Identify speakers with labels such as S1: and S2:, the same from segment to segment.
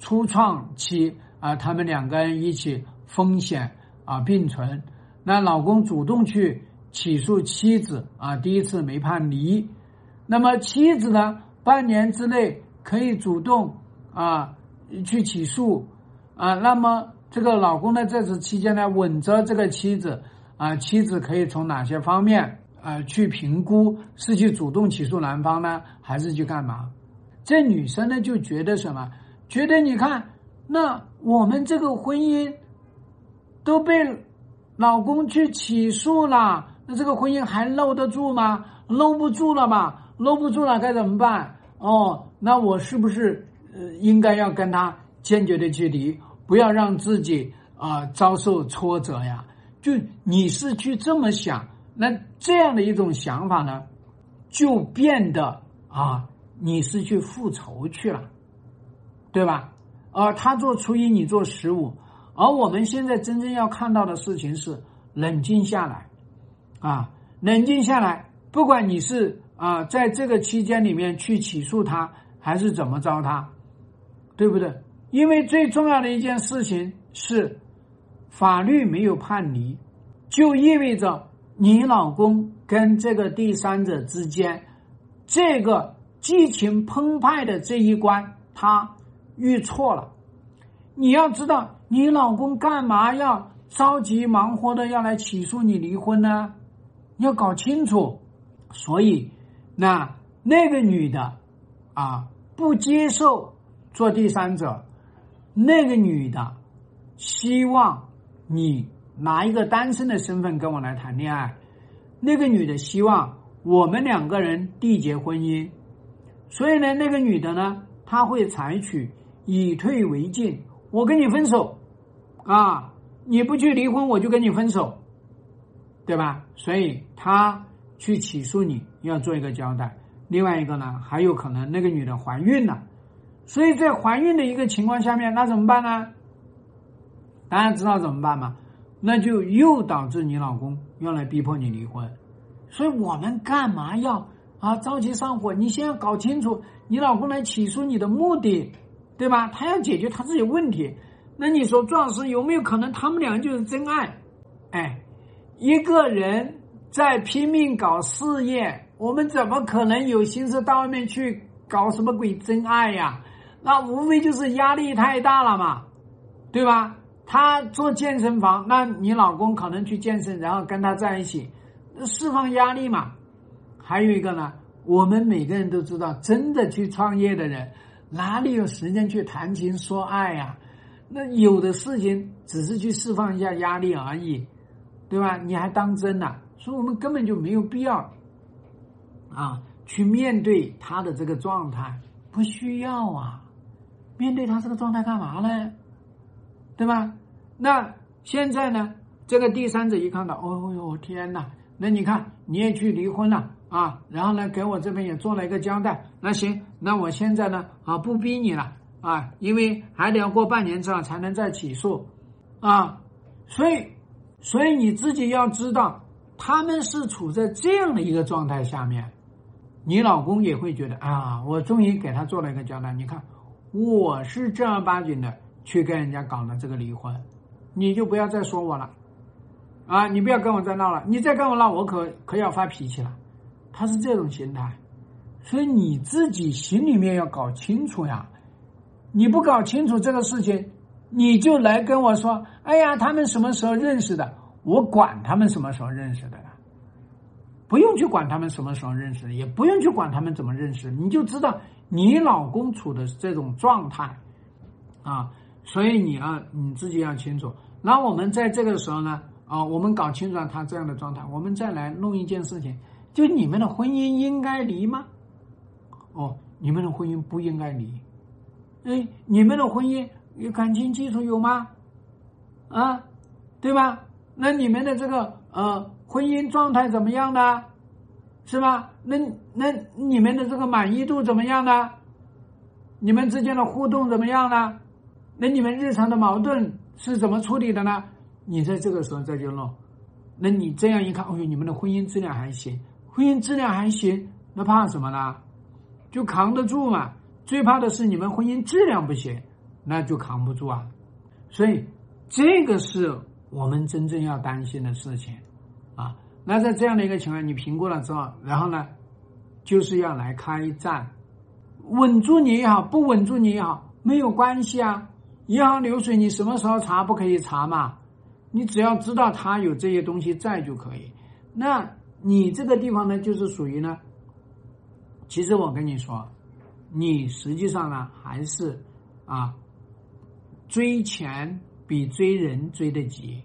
S1: 初创期啊，他们两个人一起风险啊并存。那老公主动去起诉妻子啊，第一次没判离。那么妻子呢，半年之内可以主动啊去起诉啊。那么这个老公呢，在此期间呢，稳着这个妻子啊，妻子可以从哪些方面？啊，去评估是去主动起诉男方呢，还是去干嘛？这女生呢就觉得什么？觉得你看，那我们这个婚姻都被老公去起诉了，那这个婚姻还搂得住吗？搂不住了嘛，搂不住了该怎么办？哦，那我是不是呃应该要跟他坚决的去离，不要让自己啊遭受挫折呀？就你是去这么想？那这样的一种想法呢，就变得啊，你是去复仇去了，对吧？而他做初一，你做十五，而我们现在真正要看到的事情是冷静下来，啊，冷静下来，不管你是啊在这个期间里面去起诉他，还是怎么着他，对不对？因为最重要的一件事情是，法律没有判离，就意味着。你老公跟这个第三者之间，这个激情澎湃的这一关，他遇错了。你要知道，你老公干嘛要着急忙活的要来起诉你离婚呢？要搞清楚。所以，那那个女的啊，不接受做第三者，那个女的希望你。拿一个单身的身份跟我来谈恋爱，那个女的希望我们两个人缔结婚姻，所以呢，那个女的呢，她会采取以退为进，我跟你分手，啊，你不去离婚，我就跟你分手，对吧？所以他去起诉你要做一个交代。另外一个呢，还有可能那个女的怀孕了，所以在怀孕的一个情况下面，那怎么办呢？大家知道怎么办吗？那就又导致你老公要来逼迫你离婚，所以我们干嘛要啊着急上火？你先要搞清楚你老公来起诉你的目的，对吧？他要解决他自己问题。那你说庄老师有没有可能他们两个就是真爱？哎，一个人在拼命搞事业，我们怎么可能有心思到外面去搞什么鬼真爱呀？那无非就是压力太大了嘛，对吧？他做健身房，那你老公可能去健身，然后跟他在一起，释放压力嘛。还有一个呢，我们每个人都知道，真的去创业的人，哪里有时间去谈情说爱呀？那有的事情只是去释放一下压力而已，对吧？你还当真呢？所以我们根本就没有必要啊，去面对他的这个状态，不需要啊。面对他这个状态干嘛呢？对吧？那现在呢？这个第三者一看到，哦哟，天哪！那你看你也去离婚了啊？然后呢，给我这边也做了一个交代。那行，那我现在呢啊，不逼你了啊，因为还得要过半年之后才能再起诉啊。所以，所以你自己要知道，他们是处在这样的一个状态下面，你老公也会觉得啊，我终于给他做了一个交代。你看，我是正儿八经的。去跟人家搞了这个离婚，你就不要再说我了，啊，你不要跟我再闹了，你再跟我闹，我可可要发脾气了。他是这种心态，所以你自己心里面要搞清楚呀。你不搞清楚这个事情，你就来跟我说，哎呀，他们什么时候认识的？我管他们什么时候认识的，不用去管他们什么时候认识，也不用去管他们怎么认识，你就知道你老公处的这种状态，啊。所以你要你自己要清楚。那我们在这个时候呢，啊，我们搞清楚了他这样的状态，我们再来弄一件事情，就你们的婚姻应该离吗？哦，你们的婚姻不应该离。哎，你们的婚姻有感情基础有吗？啊，对吧？那你们的这个呃婚姻状态怎么样呢？是吧？那那你们的这个满意度怎么样呢？你们之间的互动怎么样呢？那你们日常的矛盾是怎么处理的呢？你在这个时候再去弄，那你这样一看，哦呦，你们的婚姻质量还行，婚姻质量还行，那怕什么呢？就扛得住嘛。最怕的是你们婚姻质量不行，那就扛不住啊。所以这个是我们真正要担心的事情啊。那在这样的一个情况，你评估了之后，然后呢，就是要来开战，稳住你也好，不稳住你也好，没有关系啊。银行流水你什么时候查不可以查嘛？你只要知道他有这些东西在就可以。那你这个地方呢，就是属于呢，其实我跟你说，你实际上呢还是啊，追钱比追人追得急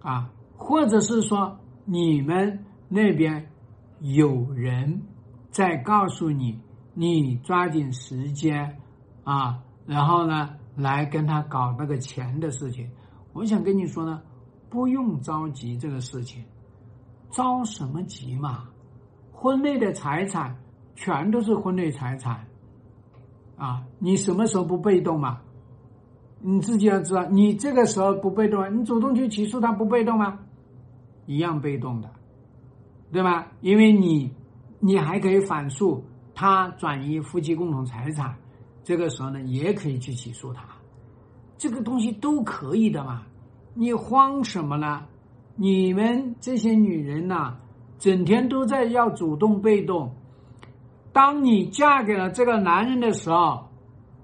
S1: 啊，或者是说。你们那边有人在告诉你，你抓紧时间啊，然后呢，来跟他搞那个钱的事情。我想跟你说呢，不用着急这个事情，着什么急嘛？婚内的财产全都是婚内财产啊，你什么时候不被动嘛？你自己要知道，你这个时候不被动啊，你主动去起诉他不被动吗？一样被动的，对吧？因为你，你还可以反诉他转移夫妻共同财产，这个时候呢，也可以去起诉他，这个东西都可以的嘛。你慌什么呢？你们这些女人呐，整天都在要主动被动，当你嫁给了这个男人的时候，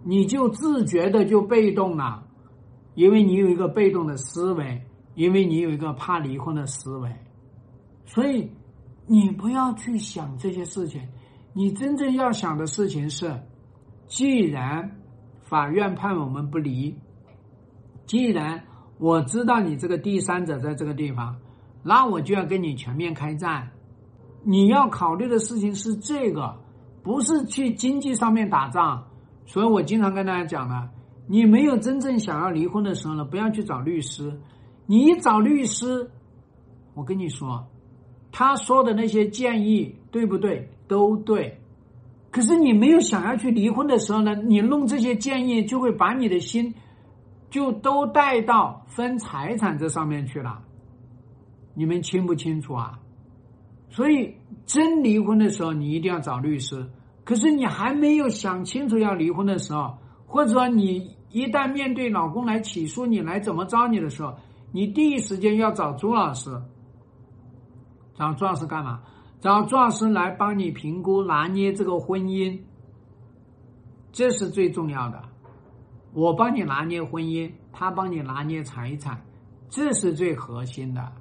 S1: 你就自觉的就被动了，因为你有一个被动的思维。因为你有一个怕离婚的思维，所以你不要去想这些事情。你真正要想的事情是：既然法院判我们不离，既然我知道你这个第三者在这个地方，那我就要跟你全面开战。你要考虑的事情是这个，不是去经济上面打仗。所以我经常跟大家讲呢，你没有真正想要离婚的时候呢，不要去找律师。你找律师，我跟你说，他说的那些建议对不对？都对。可是你没有想要去离婚的时候呢，你弄这些建议就会把你的心就都带到分财产这上面去了。你们清不清楚啊？所以真离婚的时候，你一定要找律师。可是你还没有想清楚要离婚的时候，或者说你一旦面对老公来起诉你来怎么着你的时候。你第一时间要找朱老师，找朱老师干嘛？找朱老师来帮你评估拿捏这个婚姻，这是最重要的。我帮你拿捏婚姻，他帮你拿捏财产，这是最核心的。